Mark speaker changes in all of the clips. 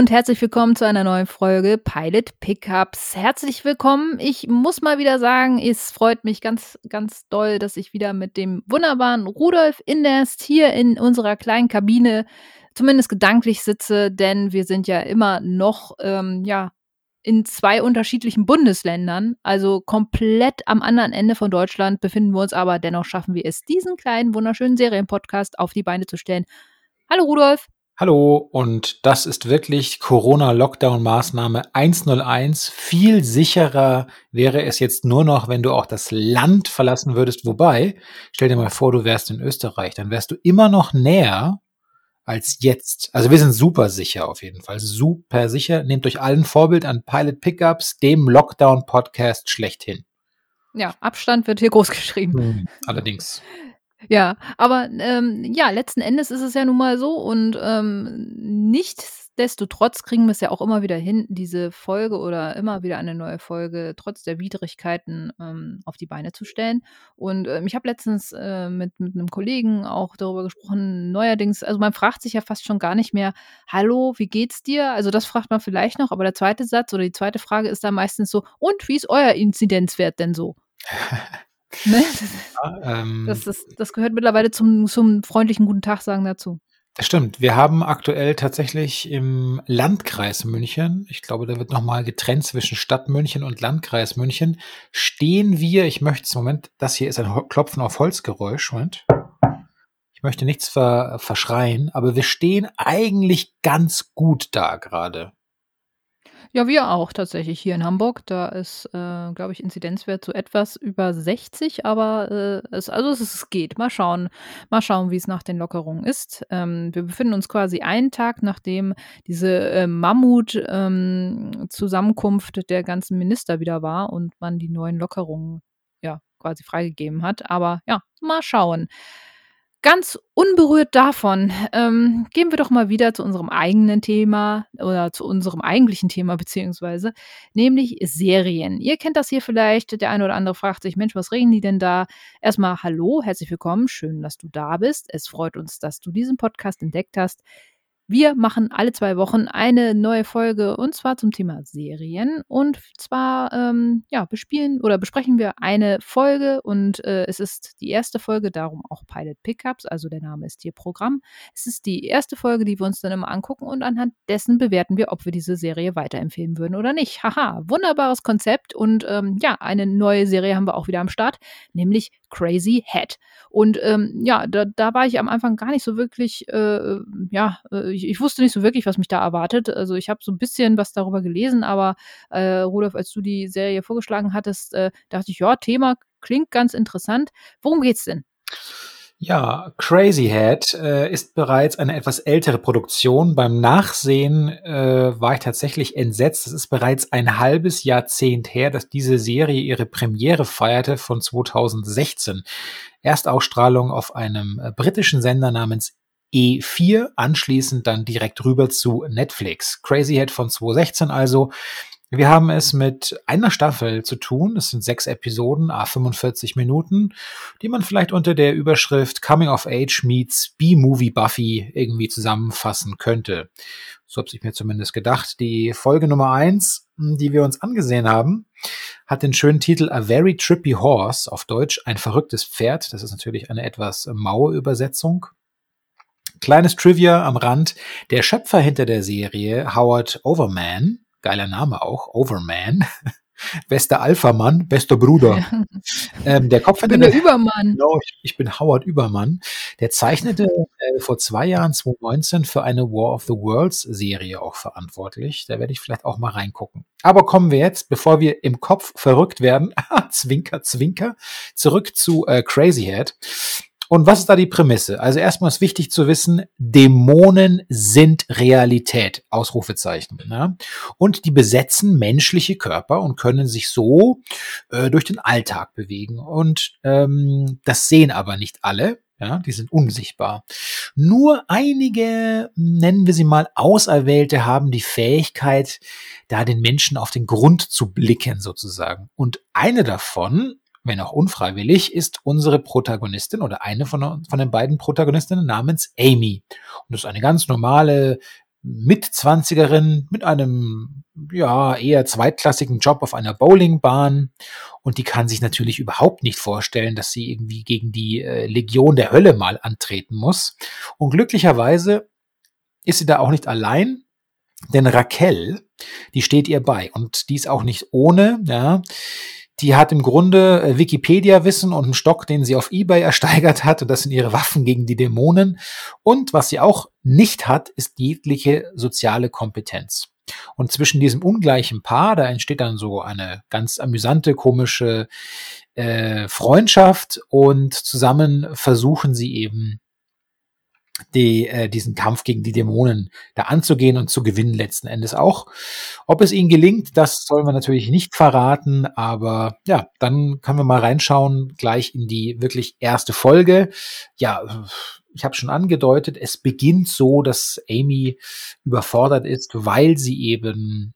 Speaker 1: Und herzlich willkommen zu einer neuen Folge Pilot Pickups. Herzlich willkommen. Ich muss mal wieder sagen, es freut mich ganz, ganz doll, dass ich wieder mit dem wunderbaren Rudolf Inderst hier in unserer kleinen Kabine zumindest gedanklich sitze, denn wir sind ja immer noch, ähm, ja, in zwei unterschiedlichen Bundesländern, also komplett am anderen Ende von Deutschland befinden wir uns, aber dennoch schaffen wir es, diesen kleinen, wunderschönen Serienpodcast auf die Beine zu stellen. Hallo Rudolf.
Speaker 2: Hallo, und das ist wirklich Corona-Lockdown-Maßnahme 101. Viel sicherer wäre es jetzt nur noch, wenn du auch das Land verlassen würdest. Wobei, stell dir mal vor, du wärst in Österreich, dann wärst du immer noch näher als jetzt. Also wir sind super sicher auf jeden Fall. Super sicher. Nehmt euch allen Vorbild an Pilot Pickups, dem Lockdown-Podcast schlechthin.
Speaker 1: Ja, Abstand wird hier groß geschrieben.
Speaker 2: Hm, allerdings.
Speaker 1: Ja, aber ähm, ja, letzten Endes ist es ja nun mal so und ähm, nichtsdestotrotz kriegen wir es ja auch immer wieder hin, diese Folge oder immer wieder eine neue Folge trotz der Widrigkeiten ähm, auf die Beine zu stellen. Und ähm, ich habe letztens äh, mit, mit einem Kollegen auch darüber gesprochen, neuerdings, also man fragt sich ja fast schon gar nicht mehr, hallo, wie geht's dir? Also das fragt man vielleicht noch, aber der zweite Satz oder die zweite Frage ist dann meistens so, und wie ist euer Inzidenzwert denn so? Ne? Ja, ähm, das, das, das, gehört mittlerweile zum, zum freundlichen Guten Tag sagen dazu.
Speaker 2: Das stimmt. Wir haben aktuell tatsächlich im Landkreis München, ich glaube, da wird nochmal getrennt zwischen Stadt München und Landkreis München, stehen wir, ich möchte es, Moment, das hier ist ein Klopfen auf Holzgeräusch, Moment. Ich möchte nichts ver, verschreien, aber wir stehen eigentlich ganz gut da gerade.
Speaker 1: Ja, wir auch tatsächlich hier in Hamburg. Da ist, äh, glaube ich, Inzidenzwert so etwas über 60, aber äh, es, also es, es geht. Mal schauen, mal schauen, wie es nach den Lockerungen ist. Ähm, wir befinden uns quasi einen Tag, nachdem diese äh, Mammut-Zusammenkunft ähm, der ganzen Minister wieder war und man die neuen Lockerungen ja quasi freigegeben hat. Aber ja, mal schauen. Ganz unberührt davon ähm, gehen wir doch mal wieder zu unserem eigenen Thema oder zu unserem eigentlichen Thema beziehungsweise, nämlich Serien. Ihr kennt das hier vielleicht. Der eine oder andere fragt sich, Mensch, was reden die denn da? Erstmal hallo, herzlich willkommen, schön, dass du da bist. Es freut uns, dass du diesen Podcast entdeckt hast. Wir machen alle zwei Wochen eine neue Folge und zwar zum Thema Serien. Und zwar, ähm, ja, bespielen oder besprechen wir eine Folge und äh, es ist die erste Folge, darum auch Pilot Pickups, also der Name ist hier Programm. Es ist die erste Folge, die wir uns dann immer angucken und anhand dessen bewerten wir, ob wir diese Serie weiterempfehlen würden oder nicht. Haha, wunderbares Konzept und ähm, ja, eine neue Serie haben wir auch wieder am Start, nämlich Crazy Head. Und ähm, ja, da, da war ich am Anfang gar nicht so wirklich, äh, ja, äh, ich, ich, wusste nicht so wirklich, was mich da erwartet. Also ich habe so ein bisschen was darüber gelesen, aber äh, Rudolf, als du die Serie vorgeschlagen hattest, äh, dachte ich, ja, Thema klingt ganz interessant. Worum geht's denn?
Speaker 2: Ja, Crazy Head äh, ist bereits eine etwas ältere Produktion. Beim Nachsehen äh, war ich tatsächlich entsetzt. Es ist bereits ein halbes Jahrzehnt her, dass diese Serie ihre Premiere feierte von 2016. Erstausstrahlung auf einem äh, britischen Sender namens E4, anschließend dann direkt rüber zu Netflix. Crazy Head von 2016 also. Wir haben es mit einer Staffel zu tun. Es sind sechs Episoden, a 45 Minuten, die man vielleicht unter der Überschrift Coming of Age meets B-Movie Buffy irgendwie zusammenfassen könnte. So habe ich mir zumindest gedacht. Die Folge Nummer eins, die wir uns angesehen haben, hat den schönen Titel A Very Trippy Horse, auf Deutsch ein verrücktes Pferd. Das ist natürlich eine etwas maue Übersetzung. Kleines Trivia am Rand. Der Schöpfer hinter der Serie, Howard Overman, geiler Name auch, Overman. Bester Alpha-Mann, bester Bruder. Ja. Ähm, der Kopf
Speaker 1: ich bin der Übermann.
Speaker 2: Genau, ich, ich, bin Howard Übermann. Der zeichnete äh, vor zwei Jahren, 2019, für eine War of the Worlds Serie auch verantwortlich. Da werde ich vielleicht auch mal reingucken. Aber kommen wir jetzt, bevor wir im Kopf verrückt werden, zwinker, zwinker, zurück zu äh, Crazy Head. Und was ist da die Prämisse? Also erstmal ist wichtig zu wissen, Dämonen sind Realität, Ausrufezeichen. Ne? Und die besetzen menschliche Körper und können sich so äh, durch den Alltag bewegen. Und ähm, das sehen aber nicht alle. Ja, die sind unsichtbar. Nur einige, nennen wir sie mal Auserwählte, haben die Fähigkeit, da den Menschen auf den Grund zu blicken sozusagen. Und eine davon wenn auch unfreiwillig, ist unsere Protagonistin oder eine von, von den beiden Protagonistinnen namens Amy. Und das ist eine ganz normale Mitzwanzigerin mit einem ja eher zweitklassigen Job auf einer Bowlingbahn und die kann sich natürlich überhaupt nicht vorstellen, dass sie irgendwie gegen die äh, Legion der Hölle mal antreten muss. Und glücklicherweise ist sie da auch nicht allein, denn Raquel, die steht ihr bei und die ist auch nicht ohne, ja. Die hat im Grunde äh, Wikipedia-Wissen und einen Stock, den sie auf Ebay ersteigert hat. Und das sind ihre Waffen gegen die Dämonen. Und was sie auch nicht hat, ist jegliche soziale Kompetenz. Und zwischen diesem ungleichen Paar, da entsteht dann so eine ganz amüsante, komische äh, Freundschaft und zusammen versuchen sie eben die, äh, diesen Kampf gegen die Dämonen da anzugehen und zu gewinnen letzten Endes auch. Ob es ihnen gelingt, das sollen wir natürlich nicht verraten, aber ja, dann können wir mal reinschauen gleich in die wirklich erste Folge. Ja, ich habe schon angedeutet, es beginnt so, dass Amy überfordert ist, weil sie eben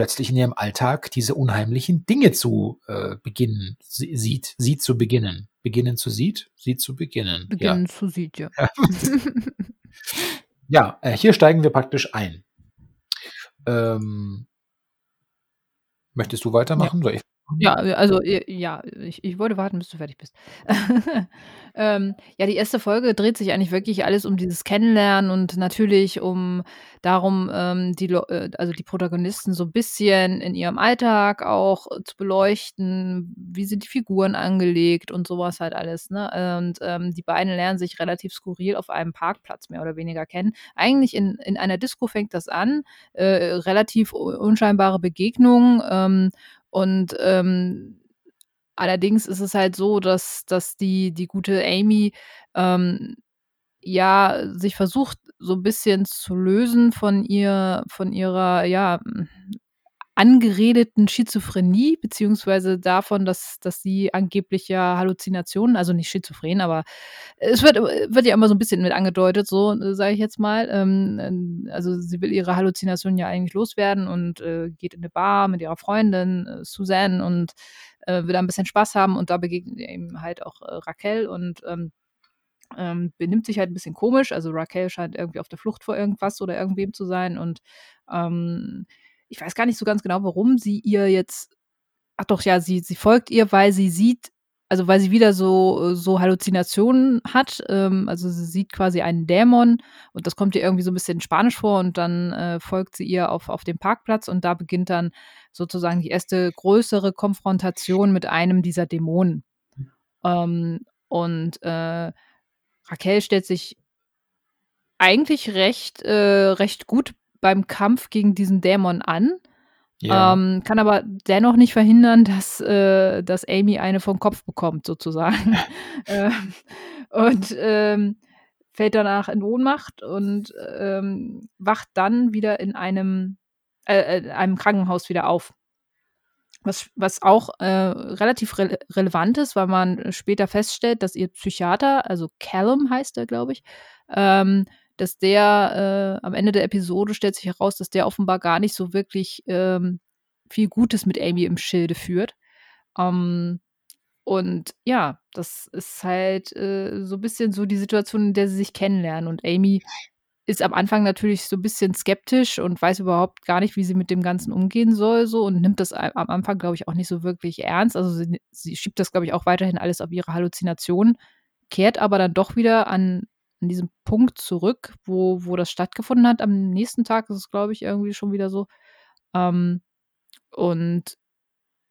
Speaker 2: plötzlich in ihrem Alltag diese unheimlichen Dinge zu äh, beginnen sieht, sieht zu beginnen. Beginnen zu sieht, sieht zu beginnen.
Speaker 1: Beginnen ja. zu sieht, ja.
Speaker 2: ja, äh, hier steigen wir praktisch ein. Ähm, möchtest du weitermachen?
Speaker 1: Ja. Ja, also ja, ich ich wollte warten, bis du fertig bist. Ähm, ja, die erste Folge dreht sich eigentlich wirklich alles um dieses Kennenlernen und natürlich um darum, ähm, die äh, also die Protagonisten so ein bisschen in ihrem Alltag auch äh, zu beleuchten. Wie sind die Figuren angelegt und sowas halt alles, ne? Und, ähm, die beiden lernen sich relativ skurril auf einem Parkplatz mehr oder weniger kennen. Eigentlich in in einer Disco fängt das an, äh, relativ unscheinbare Begegnung, ähm und ähm, allerdings ist es halt so, dass, dass die, die gute Amy ähm, ja sich versucht, so ein bisschen zu lösen von ihr, von ihrer, ja, angeredeten Schizophrenie, beziehungsweise davon, dass, dass sie angeblich ja Halluzinationen, also nicht schizophren, aber es wird, wird ja immer so ein bisschen mit angedeutet, so sage ich jetzt mal. Ähm, also sie will ihre Halluzinationen ja eigentlich loswerden und äh, geht in eine Bar mit ihrer Freundin äh, Suzanne und äh, will da ein bisschen Spaß haben und da begegnet eben halt auch äh, Raquel und ähm, ähm, benimmt sich halt ein bisschen komisch. Also Raquel scheint irgendwie auf der Flucht vor irgendwas oder irgendwem zu sein und ähm, ich weiß gar nicht so ganz genau, warum sie ihr jetzt, ach doch, ja, sie, sie folgt ihr, weil sie sieht, also weil sie wieder so, so Halluzinationen hat. Ähm, also sie sieht quasi einen Dämon und das kommt ihr irgendwie so ein bisschen spanisch vor und dann äh, folgt sie ihr auf, auf dem Parkplatz und da beginnt dann sozusagen die erste größere Konfrontation mit einem dieser Dämonen. Ähm, und äh, Raquel stellt sich eigentlich recht, äh, recht gut beim Kampf gegen diesen Dämon an. Ja. Ähm, kann aber dennoch nicht verhindern, dass, äh, dass Amy eine vom Kopf bekommt, sozusagen. ähm, und ähm, fällt danach in Ohnmacht und ähm, wacht dann wieder in einem, äh, äh, einem Krankenhaus wieder auf. Was, was auch äh, relativ re relevant ist, weil man später feststellt, dass ihr Psychiater, also Callum heißt er, glaube ich, ähm, dass der äh, am Ende der Episode stellt sich heraus, dass der offenbar gar nicht so wirklich ähm, viel Gutes mit Amy im Schilde führt. Ähm, und ja, das ist halt äh, so ein bisschen so die Situation, in der sie sich kennenlernen. Und Amy ist am Anfang natürlich so ein bisschen skeptisch und weiß überhaupt gar nicht, wie sie mit dem Ganzen umgehen soll, so und nimmt das am Anfang, glaube ich, auch nicht so wirklich ernst. Also sie, sie schiebt das, glaube ich, auch weiterhin alles auf ihre Halluzinationen, kehrt aber dann doch wieder an an diesem Punkt zurück, wo, wo das stattgefunden hat. Am nächsten Tag ist es, glaube ich, irgendwie schon wieder so. Ähm, und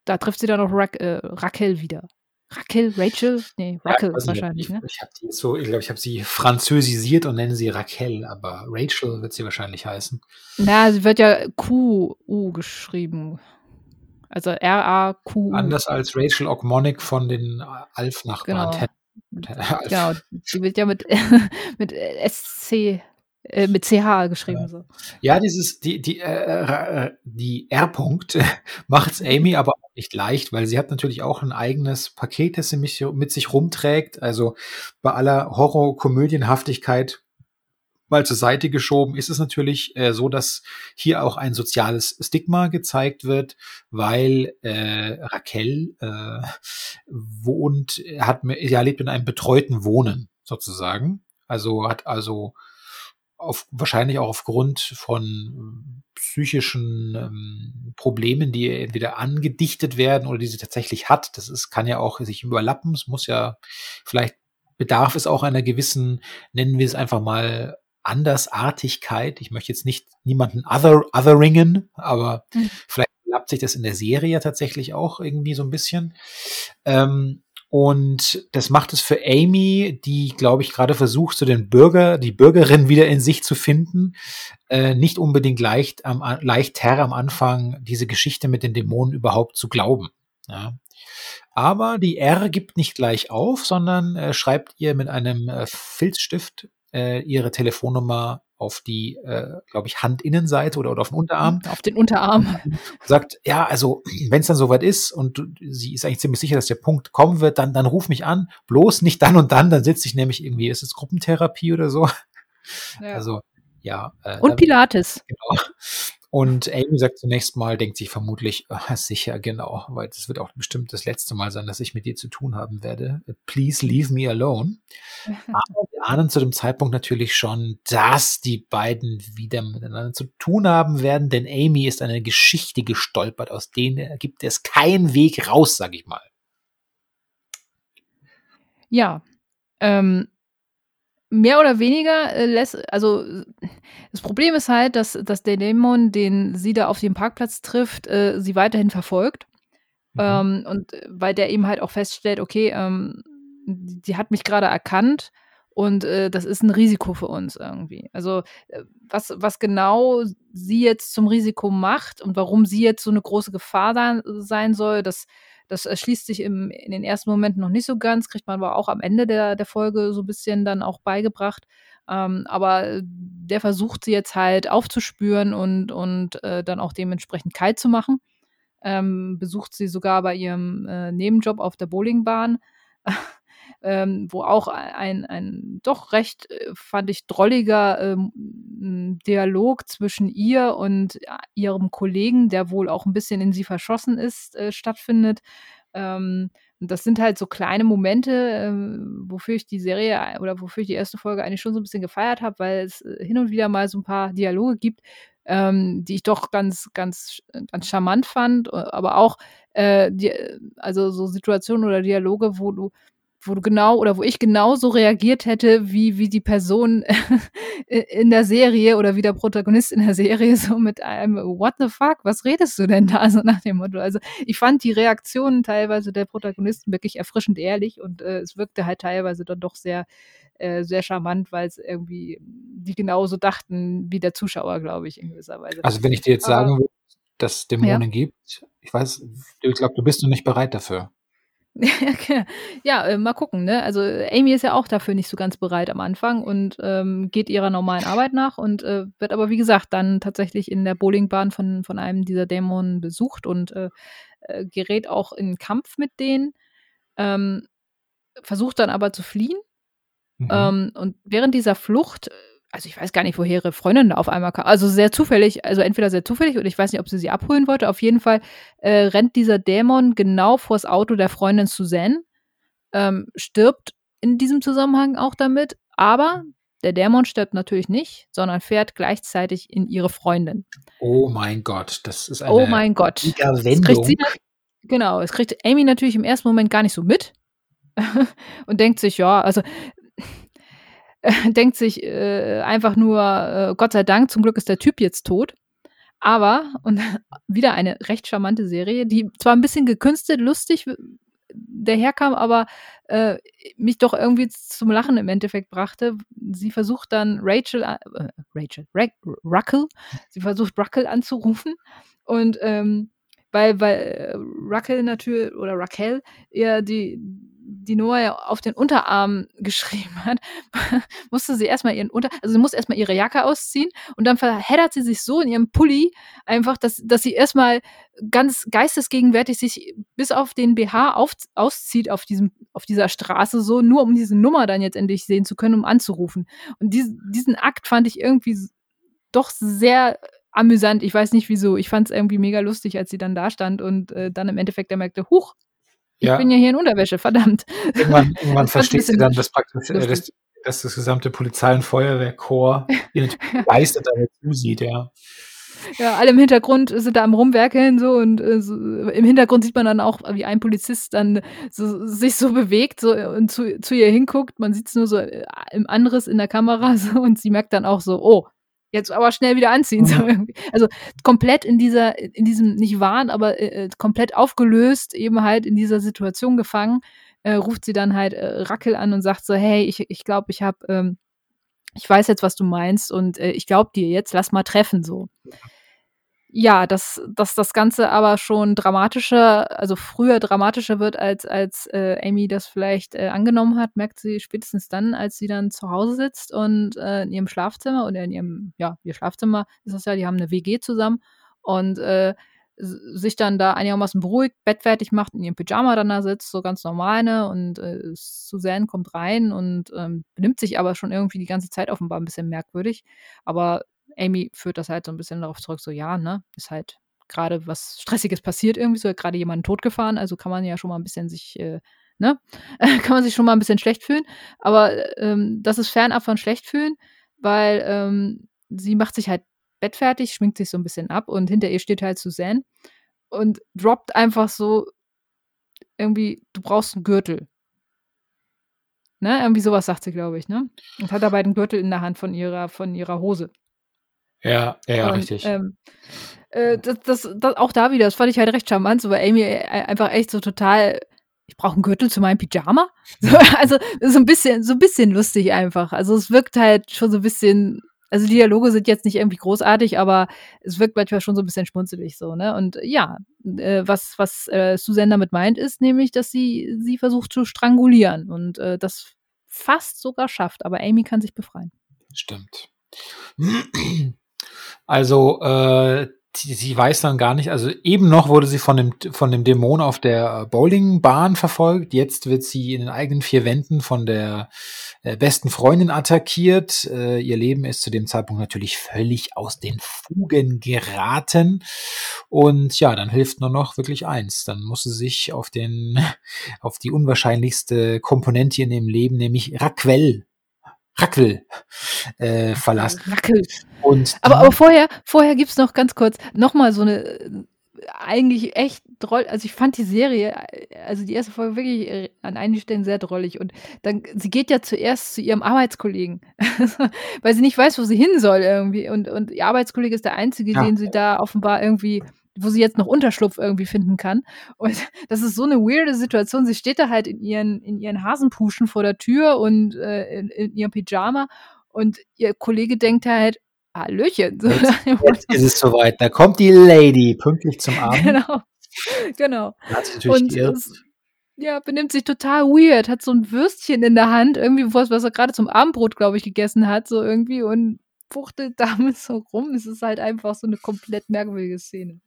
Speaker 1: da trifft sie dann auch Ra äh, Raquel wieder. Raquel, Rachel? Nee, Raquel ja, wahrscheinlich,
Speaker 2: ich,
Speaker 1: ne?
Speaker 2: Ich habe die so, ich glaube, ich habe sie französisiert und nenne sie Raquel, aber Rachel wird sie wahrscheinlich heißen.
Speaker 1: Na, sie wird ja Q-U geschrieben. Also R-A-Q.
Speaker 2: Anders als Rachel Ogmonic von den Alf-Nachbarn.
Speaker 1: Genau. Genau, die wird ja mit, mit SC, äh, mit CH geschrieben. So.
Speaker 2: Ja, dieses, die, die, äh, äh die R-Punkt macht es Amy aber auch nicht leicht, weil sie hat natürlich auch ein eigenes Paket, das sie mit sich rumträgt. Also bei aller Horror-Komödienhaftigkeit mal zur Seite geschoben, ist es natürlich äh, so, dass hier auch ein soziales Stigma gezeigt wird, weil äh, Raquel äh, wohnt, hat, ja, lebt in einem betreuten Wohnen sozusagen. Also hat also auf, wahrscheinlich auch aufgrund von psychischen ähm, Problemen, die entweder angedichtet werden oder die sie tatsächlich hat. Das ist, kann ja auch sich überlappen. Es muss ja, vielleicht bedarf es auch einer gewissen, nennen wir es einfach mal, Andersartigkeit. Ich möchte jetzt nicht niemanden other, otheringen, aber mhm. vielleicht klappt sich das in der Serie tatsächlich auch irgendwie so ein bisschen. Ähm, und das macht es für Amy, die, glaube ich, gerade versucht, so den Bürger, die Bürgerin wieder in sich zu finden, äh, nicht unbedingt leicht, am, leichter am Anfang diese Geschichte mit den Dämonen überhaupt zu glauben. Ja. Aber die R gibt nicht gleich auf, sondern äh, schreibt ihr mit einem äh, Filzstift äh, ihre Telefonnummer auf die, äh, glaube ich, Handinnenseite oder, oder auf den Unterarm.
Speaker 1: Auf den Unterarm.
Speaker 2: Sagt, ja, also wenn es dann soweit ist und du, sie ist eigentlich ziemlich sicher, dass der Punkt kommen wird, dann, dann ruf mich an. Bloß nicht dann und dann, dann sitze ich nämlich irgendwie, ist es Gruppentherapie oder so? Ja. Also, ja.
Speaker 1: Äh, und Pilates. Genau.
Speaker 2: Und Amy sagt zunächst mal, denkt sich vermutlich, oh, sicher, genau, weil das wird auch bestimmt das letzte Mal sein, dass ich mit dir zu tun haben werde. Please leave me alone. Aber wir ahnen zu dem Zeitpunkt natürlich schon, dass die beiden wieder miteinander zu tun haben werden, denn Amy ist eine Geschichte gestolpert, aus denen gibt es keinen Weg raus, sag ich mal.
Speaker 1: Ja, ähm, mehr oder weniger äh, lässt, also das Problem ist halt, dass, dass der Dämon, den sie da auf dem Parkplatz trifft, äh, sie weiterhin verfolgt. Mhm. Ähm, und äh, weil der eben halt auch feststellt, okay, ähm, die hat mich gerade erkannt und äh, das ist ein Risiko für uns irgendwie. Also äh, was, was genau sie jetzt zum Risiko macht und warum sie jetzt so eine große Gefahr sein, sein soll, das das erschließt sich im, in den ersten Momenten noch nicht so ganz, kriegt man aber auch am Ende der, der Folge so ein bisschen dann auch beigebracht. Ähm, aber der versucht sie jetzt halt aufzuspüren und, und äh, dann auch dementsprechend kalt zu machen. Ähm, besucht sie sogar bei ihrem äh, Nebenjob auf der Bowlingbahn. ähm, wo auch ein, ein doch recht, äh, fand ich, drolliger ähm, Dialog zwischen ihr und ja, ihrem Kollegen, der wohl auch ein bisschen in sie verschossen ist, äh, stattfindet. Ähm, das sind halt so kleine Momente, äh, wofür ich die Serie oder wofür ich die erste Folge eigentlich schon so ein bisschen gefeiert habe, weil es äh, hin und wieder mal so ein paar Dialoge gibt, ähm, die ich doch ganz, ganz, ganz charmant fand, aber auch äh, die, also so Situationen oder Dialoge, wo du wo du genau oder wo ich genauso reagiert hätte, wie, wie die Person in der Serie oder wie der Protagonist in der Serie, so mit einem What the fuck, was redest du denn da? So nach dem Motto. Also ich fand die Reaktionen teilweise der Protagonisten wirklich erfrischend ehrlich und äh, es wirkte halt teilweise dann doch sehr, äh, sehr charmant, weil es irgendwie die genauso dachten wie der Zuschauer, glaube ich, in gewisser Weise.
Speaker 2: Also wenn ich dir jetzt sagen würde, dass es Dämonen ja. gibt, ich weiß, ich glaube, du bist noch nicht bereit dafür.
Speaker 1: ja, äh, mal gucken, ne? Also Amy ist ja auch dafür nicht so ganz bereit am Anfang und ähm, geht ihrer normalen Arbeit nach und äh, wird aber, wie gesagt, dann tatsächlich in der Bowlingbahn von, von einem dieser Dämonen besucht und äh, äh, gerät auch in Kampf mit denen, ähm, versucht dann aber zu fliehen. Mhm. Ähm, und während dieser Flucht also ich weiß gar nicht, woher ihre Freundin da auf einmal kam. Also sehr zufällig, also entweder sehr zufällig oder ich weiß nicht, ob sie sie abholen wollte. Auf jeden Fall äh, rennt dieser Dämon genau vors Auto der Freundin Suzanne, ähm, stirbt in diesem Zusammenhang auch damit, aber der Dämon stirbt natürlich nicht, sondern fährt gleichzeitig in ihre Freundin.
Speaker 2: Oh mein Gott, das ist
Speaker 1: eine Oh mein Gott.
Speaker 2: Wendung.
Speaker 1: Sie, genau, es kriegt Amy natürlich im ersten Moment gar nicht so mit und denkt sich, ja, also äh, denkt sich äh, einfach nur, äh, Gott sei Dank, zum Glück ist der Typ jetzt tot. Aber, und wieder eine recht charmante Serie, die zwar ein bisschen gekünstelt, lustig daherkam, aber äh, mich doch irgendwie zum Lachen im Endeffekt brachte. Sie versucht dann Rachel, äh, Rachel, Ra Ruckel, sie versucht Ruckel anzurufen und ähm, weil, weil äh, Ruckel natürlich, oder Raquel, eher die, die Noah auf den Unterarm geschrieben hat, musste sie erstmal ihren Unter, also sie muss erstmal ihre Jacke ausziehen und dann verheddert sie sich so in ihrem Pulli einfach, dass, dass sie erstmal ganz geistesgegenwärtig sich bis auf den BH auf, auszieht auf diesem, auf dieser Straße so, nur um diese Nummer dann jetzt endlich sehen zu können, um anzurufen. Und diesen, diesen Akt fand ich irgendwie doch sehr amüsant. Ich weiß nicht wieso. Ich fand es irgendwie mega lustig, als sie dann da stand und äh, dann im Endeffekt er merkte, huch, ich ja. bin ja hier in Unterwäsche, verdammt.
Speaker 2: Irgendwann, irgendwann versteht sie dann, dass praktisch, äh, dass, dass das gesamte Polizei und Feuerwehrkorps ihr begeistert dabei zusieht, ja.
Speaker 1: Ja, alle im Hintergrund sind da am Rumwerkeln so und äh, so, im Hintergrund sieht man dann auch, wie ein Polizist dann so, sich so bewegt so, und zu, zu ihr hinguckt. Man sieht es nur so äh, im anderes in der Kamera so, und sie merkt dann auch so, oh, jetzt aber schnell wieder anziehen. So also komplett in dieser, in diesem nicht Wahn, aber äh, äh, komplett aufgelöst, eben halt in dieser Situation gefangen, äh, ruft sie dann halt äh, Rackel an und sagt so, hey, ich glaube, ich, glaub, ich habe ähm, ich weiß jetzt, was du meinst und äh, ich glaube dir jetzt, lass mal treffen so. Ja, dass, dass das Ganze aber schon dramatischer, also früher dramatischer wird, als, als äh, Amy das vielleicht äh, angenommen hat, merkt sie spätestens dann, als sie dann zu Hause sitzt und äh, in ihrem Schlafzimmer oder in ihrem, ja, ihr Schlafzimmer ist das ja, die haben eine WG zusammen und äh, sich dann da einigermaßen beruhigt, bettfertig macht, in ihrem Pyjama dann da sitzt, so ganz normal, ne? Und äh, Suzanne kommt rein und ähm, benimmt sich aber schon irgendwie die ganze Zeit offenbar ein bisschen merkwürdig. Aber Amy führt das halt so ein bisschen darauf zurück, so ja, ne, ist halt gerade was Stressiges passiert irgendwie, so hat gerade jemanden totgefahren, also kann man ja schon mal ein bisschen sich, äh, ne, kann man sich schon mal ein bisschen schlecht fühlen. Aber ähm, das ist fernab von schlecht fühlen, weil ähm, sie macht sich halt bettfertig, schminkt sich so ein bisschen ab und hinter ihr steht halt Suzanne und droppt einfach so irgendwie, du brauchst einen Gürtel. Ne? Irgendwie sowas sagt sie, glaube ich, ne? Und hat dabei den Gürtel in der Hand von ihrer, von ihrer Hose.
Speaker 2: Ja, ja, und, richtig. Ähm,
Speaker 1: äh, das, das, das, auch da wieder, das fand ich halt recht charmant, so weil Amy äh, einfach echt so total, ich brauche einen Gürtel zu meinem Pyjama. So, also so ein bisschen, so ein bisschen lustig einfach. Also es wirkt halt schon so ein bisschen also die Dialoge sind jetzt nicht irgendwie großartig, aber es wirkt manchmal schon so ein bisschen schmunzelig so, ne? Und ja, äh, was, was äh, Susan damit meint, ist nämlich, dass sie sie versucht zu strangulieren und äh, das fast sogar schafft, aber Amy kann sich befreien.
Speaker 2: Stimmt. Also äh, sie weiß dann gar nicht, also eben noch wurde sie von dem, von dem Dämon auf der Bowlingbahn verfolgt. Jetzt wird sie in den eigenen vier Wänden von der äh, besten Freundin attackiert. Äh, ihr Leben ist zu dem Zeitpunkt natürlich völlig aus den Fugen geraten. Und ja, dann hilft nur noch wirklich eins. Dann muss sie sich auf den, auf die unwahrscheinlichste Komponente in ihrem Leben, nämlich Raquel Rackel äh, verlassen. Rackel.
Speaker 1: Und aber, aber vorher, vorher gibt's noch ganz kurz nochmal so eine äh, eigentlich echt droll, also ich fand die Serie, also die erste Folge wirklich äh, an einigen Stellen sehr drollig und dann, sie geht ja zuerst zu ihrem Arbeitskollegen, weil sie nicht weiß, wo sie hin soll irgendwie und, und ihr Arbeitskollege ist der einzige, ja. den sie da offenbar irgendwie wo sie jetzt noch Unterschlupf irgendwie finden kann. Und das ist so eine weirde Situation. Sie steht da halt in ihren, in ihren Hasenpuschen vor der Tür und äh, in, in ihrem Pyjama und ihr Kollege denkt halt, Hallöchen.
Speaker 2: Jetzt, jetzt ist es soweit. Da kommt die Lady pünktlich zum Abend.
Speaker 1: Genau. Genau. Und es, ja, benimmt sich total weird, hat so ein Würstchen in der Hand, irgendwie was, was er gerade zum Abendbrot, glaube ich, gegessen hat, so irgendwie und fuchtelt damit so rum. Es ist halt einfach so eine komplett merkwürdige Szene.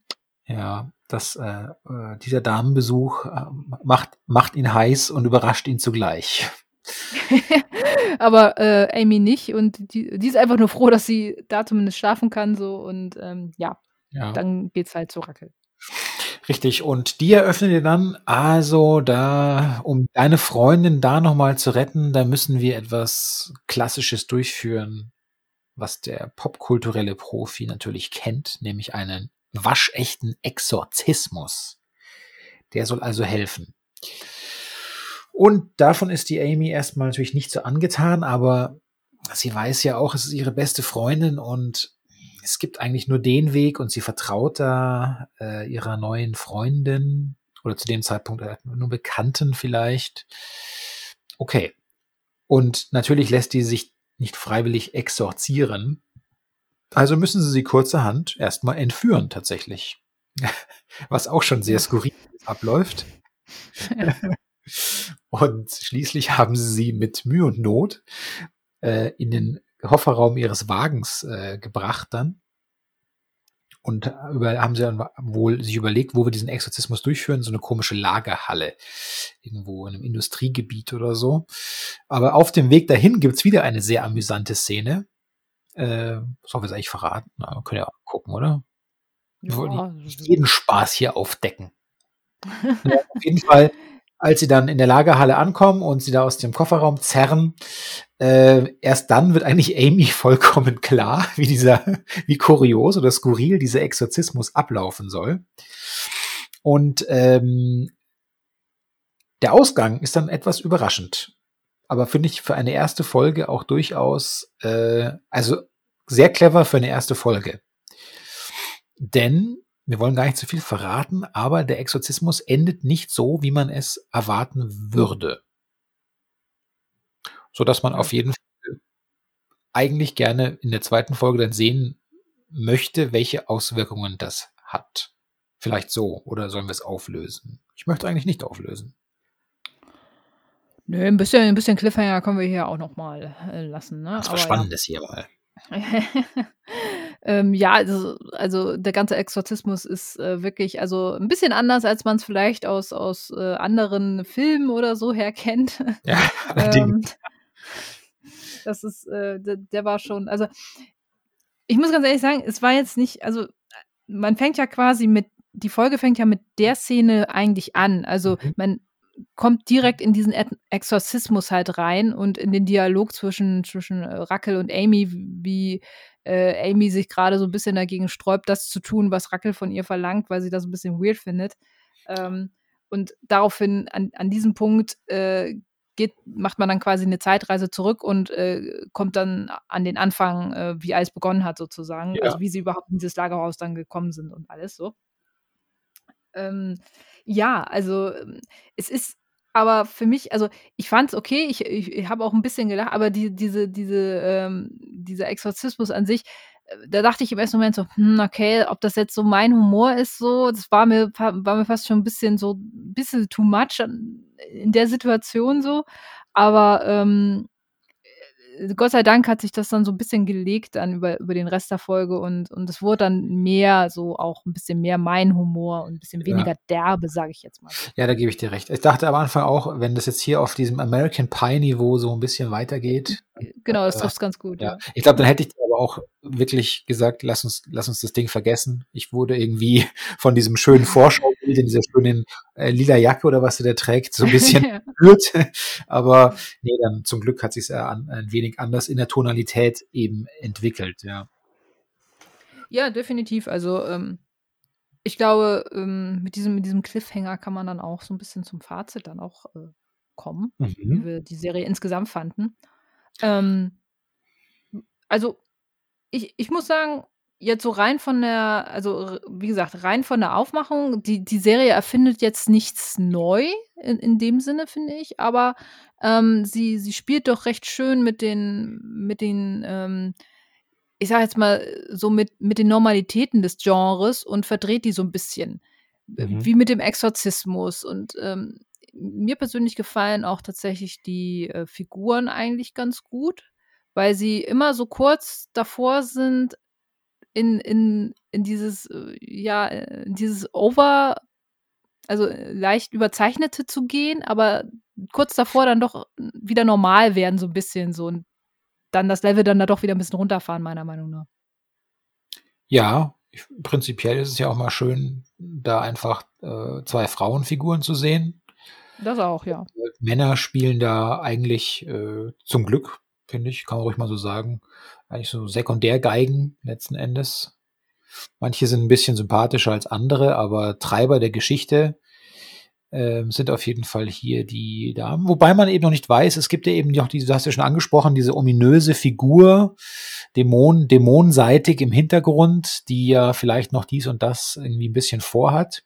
Speaker 2: Ja, das, äh, äh, dieser Damenbesuch äh, macht, macht ihn heiß und überrascht ihn zugleich.
Speaker 1: Aber äh, Amy nicht und die, die ist einfach nur froh, dass sie da zumindest schlafen kann so und ähm, ja, ja, dann geht's halt zu Rackel.
Speaker 2: Richtig, und die eröffnet ihr dann, also da, um deine Freundin da nochmal zu retten, da müssen wir etwas Klassisches durchführen, was der popkulturelle Profi natürlich kennt, nämlich einen waschechten Exorzismus. Der soll also helfen. Und davon ist die Amy erstmal natürlich nicht so angetan, aber sie weiß ja auch, es ist ihre beste Freundin und es gibt eigentlich nur den Weg und sie vertraut da äh, ihrer neuen Freundin oder zu dem Zeitpunkt äh, nur Bekannten vielleicht. Okay. Und natürlich lässt die sich nicht freiwillig exorzieren. Also müssen sie sie kurzerhand erstmal entführen tatsächlich. Was auch schon sehr skurril abläuft. und schließlich haben sie sie mit Mühe und Not äh, in den Kofferraum ihres Wagens äh, gebracht dann. Und über, haben sie dann wohl sich überlegt, wo wir diesen Exorzismus durchführen, so eine komische Lagerhalle. Irgendwo in einem Industriegebiet oder so. Aber auf dem Weg dahin gibt's wieder eine sehr amüsante Szene. Äh, soll wir es eigentlich verraten? Na, können ja auch gucken, oder? Wir ja, wollen jeden Spaß hier aufdecken. ja, auf jeden Fall als sie dann in der Lagerhalle ankommen und sie da aus dem Kofferraum zerren, äh, erst dann wird eigentlich Amy vollkommen klar, wie dieser, wie kurios oder skurril dieser Exorzismus ablaufen soll. Und ähm, der Ausgang ist dann etwas überraschend. Aber finde ich für eine erste Folge auch durchaus, äh, also sehr clever für eine erste Folge. Denn wir wollen gar nicht zu viel verraten, aber der Exorzismus endet nicht so, wie man es erwarten würde. So dass man auf jeden Fall eigentlich gerne in der zweiten Folge dann sehen möchte, welche Auswirkungen das hat. Vielleicht so, oder sollen wir es auflösen? Ich möchte eigentlich nicht auflösen.
Speaker 1: Nö, ein bisschen, ein bisschen Cliffhanger können wir hier auch noch mal äh, lassen. Ne?
Speaker 2: Das war Spannendes ja. hier mal.
Speaker 1: ähm, ja, also, also, der ganze Exorzismus ist äh, wirklich, also ein bisschen anders, als man es vielleicht aus, aus äh, anderen Filmen oder so her kennt. Ja, ähm, das ist, äh, der, der, war schon, also ich muss ganz ehrlich sagen, es war jetzt nicht, also man fängt ja quasi mit, die Folge fängt ja mit der Szene eigentlich an. Also mhm. man kommt direkt in diesen Exorzismus halt rein und in den Dialog zwischen, zwischen äh, Rackel und Amy, wie äh, Amy sich gerade so ein bisschen dagegen sträubt, das zu tun, was Rackel von ihr verlangt, weil sie das ein bisschen weird findet. Ähm, und daraufhin, an, an diesem Punkt, äh, geht, macht man dann quasi eine Zeitreise zurück und äh, kommt dann an den Anfang, äh, wie alles begonnen hat, sozusagen. Ja. Also wie sie überhaupt in dieses Lagerhaus dann gekommen sind und alles so. Ähm, ja, also ähm, es ist aber für mich, also ich fand es okay, ich, ich, habe auch ein bisschen gelacht, aber die, diese, diese, ähm, dieser Exorzismus an sich, äh, da dachte ich im ersten Moment so, hm, okay, ob das jetzt so mein Humor ist, so, das war mir, war mir fast schon ein bisschen so, ein bisschen too much in der Situation so. Aber ähm, Gott sei Dank hat sich das dann so ein bisschen gelegt dann über, über den Rest der Folge und, und es wurde dann mehr so auch ein bisschen mehr mein Humor und ein bisschen weniger ja. derbe, sage ich jetzt mal.
Speaker 2: Ja, da gebe ich dir recht. Ich dachte am Anfang auch, wenn das jetzt hier auf diesem American Pie Niveau so ein bisschen weitergeht.
Speaker 1: Genau, das äh, trifft ganz gut.
Speaker 2: Ja. ja. Ich glaube, dann hätte ich aber auch wirklich gesagt, lass uns, lass uns das Ding vergessen. Ich wurde irgendwie von diesem schönen Vorschaubild in dieser schönen äh, lila Jacke oder was der trägt, so ein bisschen berührt. aber nee, dann zum Glück hat sich es ein, ein wenig anders in der Tonalität eben entwickelt, ja.
Speaker 1: Ja, definitiv. Also ähm, ich glaube, ähm, mit, diesem, mit diesem Cliffhanger kann man dann auch so ein bisschen zum Fazit dann auch äh, kommen, mhm. wie wir die Serie insgesamt fanden. Ähm, also ich, ich muss sagen, jetzt so rein von der, also wie gesagt, rein von der Aufmachung, die, die Serie erfindet jetzt nichts neu in, in dem Sinne, finde ich, aber ähm, sie, sie spielt doch recht schön mit den, mit den, ähm, ich sag jetzt mal, so mit, mit den Normalitäten des Genres und verdreht die so ein bisschen. Mhm. Wie mit dem Exorzismus. Und ähm, mir persönlich gefallen auch tatsächlich die äh, Figuren eigentlich ganz gut weil sie immer so kurz davor sind, in, in, in dieses, äh, ja, in dieses Over, also äh, leicht überzeichnete zu gehen, aber kurz davor dann doch wieder normal werden, so ein bisschen so und dann das Level dann da doch wieder ein bisschen runterfahren, meiner Meinung nach.
Speaker 2: Ja, ich, prinzipiell ist es ja auch mal schön, da einfach äh, zwei Frauenfiguren zu sehen.
Speaker 1: Das auch, ja.
Speaker 2: Männer spielen da eigentlich äh, zum Glück finde ich, kann man ruhig mal so sagen. Eigentlich so Sekundärgeigen letzten Endes. Manche sind ein bisschen sympathischer als andere, aber Treiber der Geschichte äh, sind auf jeden Fall hier die Damen. Wobei man eben noch nicht weiß, es gibt ja eben noch diese, du hast ja schon angesprochen, diese ominöse Figur, Dämon, dämonenseitig im Hintergrund, die ja vielleicht noch dies und das irgendwie ein bisschen vorhat.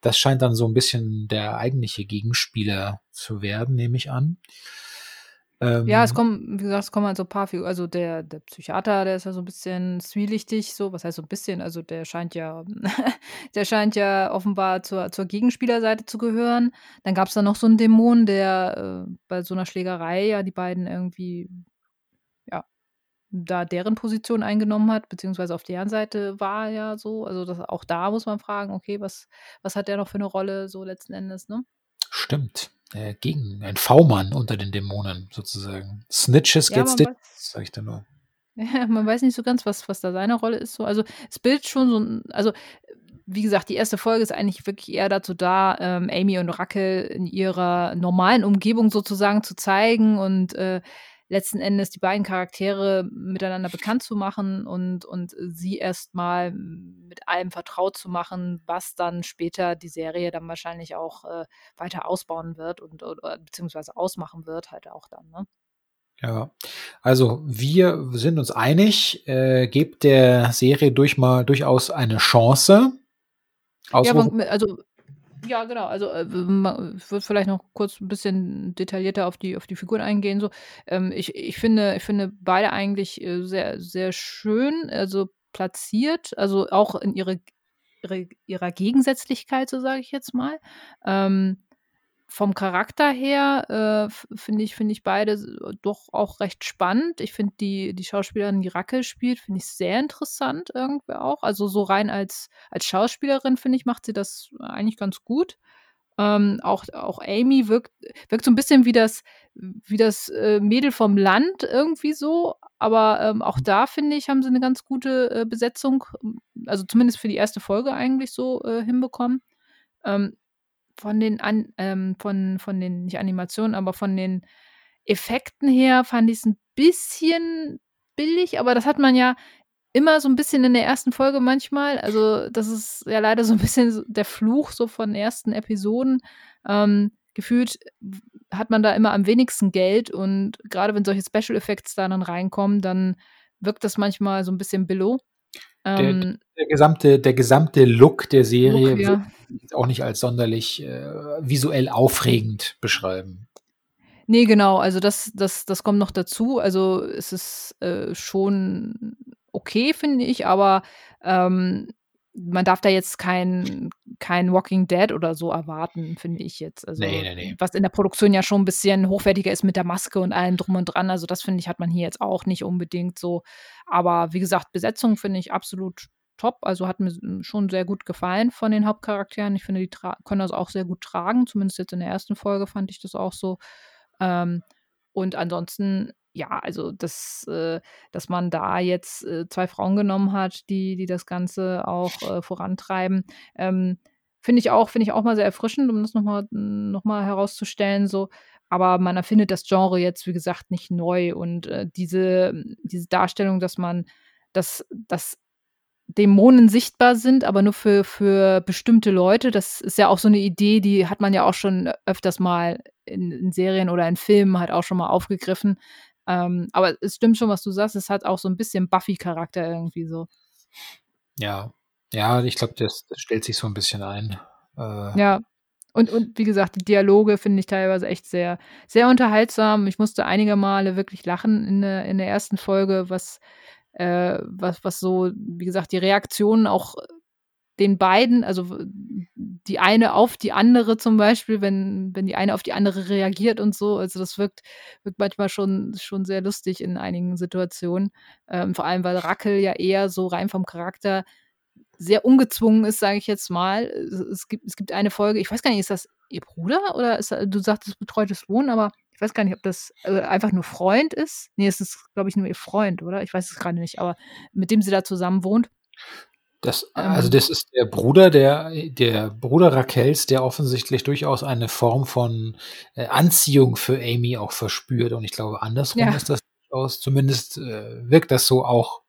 Speaker 2: Das scheint dann so ein bisschen der eigentliche Gegenspieler zu werden, nehme ich an.
Speaker 1: Ähm, ja, es kommen, wie gesagt, es kommen halt so ein paar Figuren. Also der, der Psychiater, der ist ja so ein bisschen zwielichtig, so, was heißt so ein bisschen? Also der scheint ja, der scheint ja offenbar zur, zur Gegenspielerseite zu gehören. Dann gab es da noch so einen Dämon, der äh, bei so einer Schlägerei ja die beiden irgendwie, ja, da deren Position eingenommen hat, beziehungsweise auf deren Seite war ja so. Also das, auch da muss man fragen, okay, was, was hat der noch für eine Rolle so letzten Endes, ne?
Speaker 2: Stimmt äh, gegen ein V-Mann unter den Dämonen sozusagen. Snitches ja, get stitches, sag ich da nur.
Speaker 1: Ja, man weiß nicht so ganz, was, was da seine Rolle ist. So. Also es bildet schon so ein, also wie gesagt, die erste Folge ist eigentlich wirklich eher dazu da, ähm, Amy und Rackel in ihrer normalen Umgebung sozusagen zu zeigen und äh, letzten Endes die beiden Charaktere miteinander bekannt zu machen und, und sie erstmal mit allem vertraut zu machen, was dann später die Serie dann wahrscheinlich auch äh, weiter ausbauen wird und oder, beziehungsweise ausmachen wird, halt auch dann, ne?
Speaker 2: Ja, also wir sind uns einig, äh, gebt der Serie durch mal durchaus eine Chance.
Speaker 1: Ja, also ja, genau. Also, äh, ich würde vielleicht noch kurz ein bisschen detaillierter auf die auf die Figuren eingehen so. Ähm, ich ich finde ich finde beide eigentlich, äh, sehr sehr schön, also, platziert, also, auch in ihre ihre ihrer Gegensätzlichkeit, so sage ich jetzt mal. Ähm, vom Charakter her, äh, finde ich finde ich beide doch auch recht spannend. Ich finde die die Schauspielerin, die Rackel spielt, finde ich sehr interessant irgendwie auch. Also, so rein als als Schauspielerin, finde ich, macht sie das eigentlich ganz gut. Ähm, auch auch Amy wirkt wirkt so ein bisschen wie das wie das, äh, Mädel vom Land irgendwie so, aber, ähm, auch da, finde ich, haben sie eine ganz gute, äh, Besetzung, also, zumindest für die erste Folge eigentlich so, äh, hinbekommen. Ähm, von den an ähm, von von den nicht Animationen, aber von den Effekten her fand ich's 'n bisschen billig, aber das hat man ja immer so 'n bisschen in der ersten Folge manchmal. Also, das ist ja leider so 'n bisschen der Fluch so von ersten Episoden. Ähm, gefühlt hat man da immer am wenigsten Geld und grade wenn solche Special Effects da dann reinkommen, dann wirkt das manchmal so 'n bisschen billow.
Speaker 2: Der ähm, der gesamte der gesamte Look der Serie
Speaker 1: Look, ja.
Speaker 2: auch nicht als sonderlich, äh, visuell aufregend beschreiben.
Speaker 1: Ne, genau, also das das das kommt noch dazu. Also, es ist, äh, schon okay, finde ich, aber, ähm, man darf da jetzt kein kein Walking Dead oder so erwarten, finde ich jetzt. Also,
Speaker 2: Ne, ne, ne.
Speaker 1: was in der Produktion ja schon 'n bisschen hochwertiger ist mit der Maske und allem drum und dran. Also, das finde ich, hat man hier jetzt auch nicht unbedingt so. Aber wie gesagt, Besetzung finde ich absolut top. Also, hat mir schon sehr gut gefallen von den Hauptcharakteren. Ich finde, die können das auch sehr gut tragen. Zumindest jetzt in der ersten Folge fand ich das auch so. Ähm, und ansonsten, ja, also das, äh dass man da jetzt, äh, 2 Frauen genommen hat, die die das Ganze auch, äh, vorantreiben, ähm, finde ich auch finde ich auch mal sehr erfrischend, um das noch mal noch mal herauszustellen so. Aber man erfindet das Genre jetzt, wie gesagt, nicht neu und, äh, diese diese Darstellung, dass man dass dass Dämonen sichtbar sind, aber nur für für bestimmte Leute. Das ist ja auch so 'ne Idee, die hat man ja auch schon öfters mal in in Serien oder in Filmen halt auch schon mal aufgegriffen. Ähm, aber es stimmt schon, was du sagst, es hat auch so 'n bisschen Buffy-Charakter irgendwie so.
Speaker 2: Ja. Ja, ich glaube, das das stellt sich so 'n bisschen ein. Äh
Speaker 1: Ja. Und und wie gesagt, die Dialoge finde ich teilweise echt sehr sehr unterhaltsam. Ich musste einige Male wirklich lachen in der in der ersten Folge, was äh, was was so, wie gesagt, die Reaktionen auch den beiden, also die eine auf die andere zum Beispiel, wenn wenn die eine auf die andere reagiert und so. Also, das wirkt wirkt manchmal schon schon sehr lustig in einigen Situationen. Ähm, vor allem, weil Rackel ja eher so rein vom Charakter sehr ungezwungen ist, sage ich jetzt mal. Es gibt es gibt eine Folge, ich weiß gar nicht, ist das ihr Bruder oder ist du sagtest betreutes Wohnen, aber ich weiß gar nicht, ob das, äh, einfach nur Freund ist. Ne, es ist, glaube ich, nur ihr Freund, oder? Ich weiß es grade nicht, aber mit dem sie da zusammen wohnt.
Speaker 2: Das also,
Speaker 1: Ähm.
Speaker 2: das ist der Bruder der der Bruder Raquels, der offensichtlich durchaus eine Form von, äh, Anziehung für Amy auch verspürt. Und ich glaube, andersrum
Speaker 1: Ja.
Speaker 2: ist das durchaus zumindest, äh, wirkt das so auch.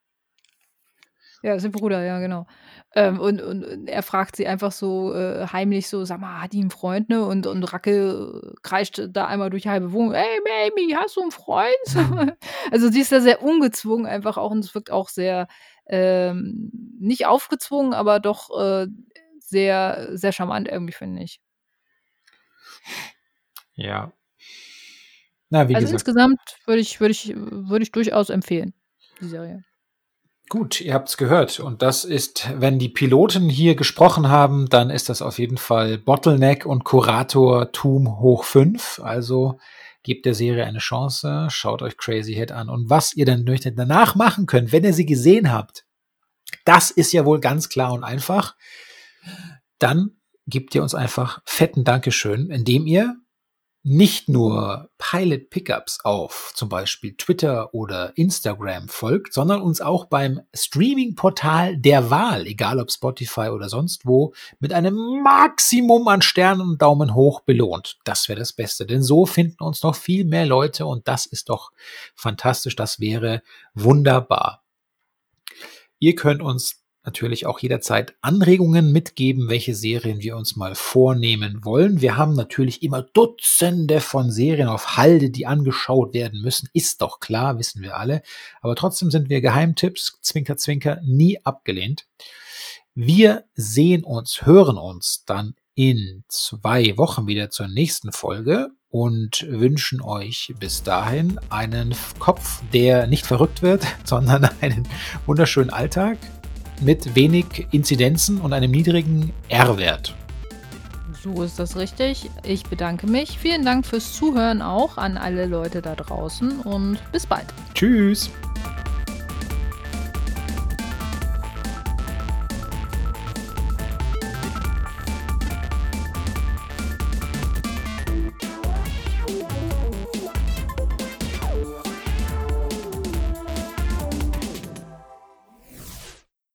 Speaker 1: Ja, ist ihr Bruder, ja, genau. Ähm, und und er fragt sie einfach so, äh, heimlich so: „Sag mal, hat die 'n Freund“, ne? Und und Rackel kreischt da einmal durch die halbe Wohnung: „Ey, Amy, hast du 'n Freund?“ So. Also, sie ist da sehr ungezwungen einfach auch und es wirkt auch sehr, ähm, nicht aufgezwungen, aber doch, äh, sehr sehr charmant irgendwie, finde ich.
Speaker 2: Ja. Na, wie
Speaker 1: Also,
Speaker 2: gesagt
Speaker 1: insgesamt würde ich würde ich würde ich durchaus empfehlen, die Serie.
Speaker 2: Gut, ihr habt's gehört. Und das ist wenn die Piloten hier gesprochen haben, dann ist das auf jeden Fall Bottleneck und Kuratortum hoch 5. Also, gebt der Serie eine Chance, schaut euch Crazyhead an. Und was ihr dann danach machen könnt, wenn ihr sie gesehen habt, das ist ja wohl ganz klar und einfach. Dann gebt ihr uns einfach fetten Dankeschön, indem ihr nicht nur Pilot Pickups auf zum Beispiel Twitter oder Instagram folgt, sondern uns auch beim Streaming-Portal der Wahl, egal ob Spotify oder sonst wo, mit einem Maximum an Sternen und Daumen hoch belohnt. Das wäre das Beste, denn so finden uns noch viel mehr Leute und das ist doch fantastisch. Das wäre wunderbar. Ihr könnt uns natürlich auch jederzeit Anregungen mitgeben, welche Serien wir uns mal vornehmen wollen. Wir haben natürlich immer Dutzende von Serien auf Halde, die angeschaut werden müssen. Ist doch klar, wissen wir alle. Aber trotzdem sind wir Geheimtipps, Zwinker, Zwinker, nie abgelehnt. Wir sehen uns, hören uns dann in zwei Wochen wieder zur nächsten Folge und wünschen euch bis dahin einen Kopf, der nicht verrückt wird, sondern einen wunderschönen Alltag mit wenig Inzidenzen und einem niedrigen R-Wert.
Speaker 1: So ist das richtig. Ich bedanke mich. Vielen Dank fürs Zuhören auch an alle Leute da draußen und bis bald.
Speaker 2: Tschüss.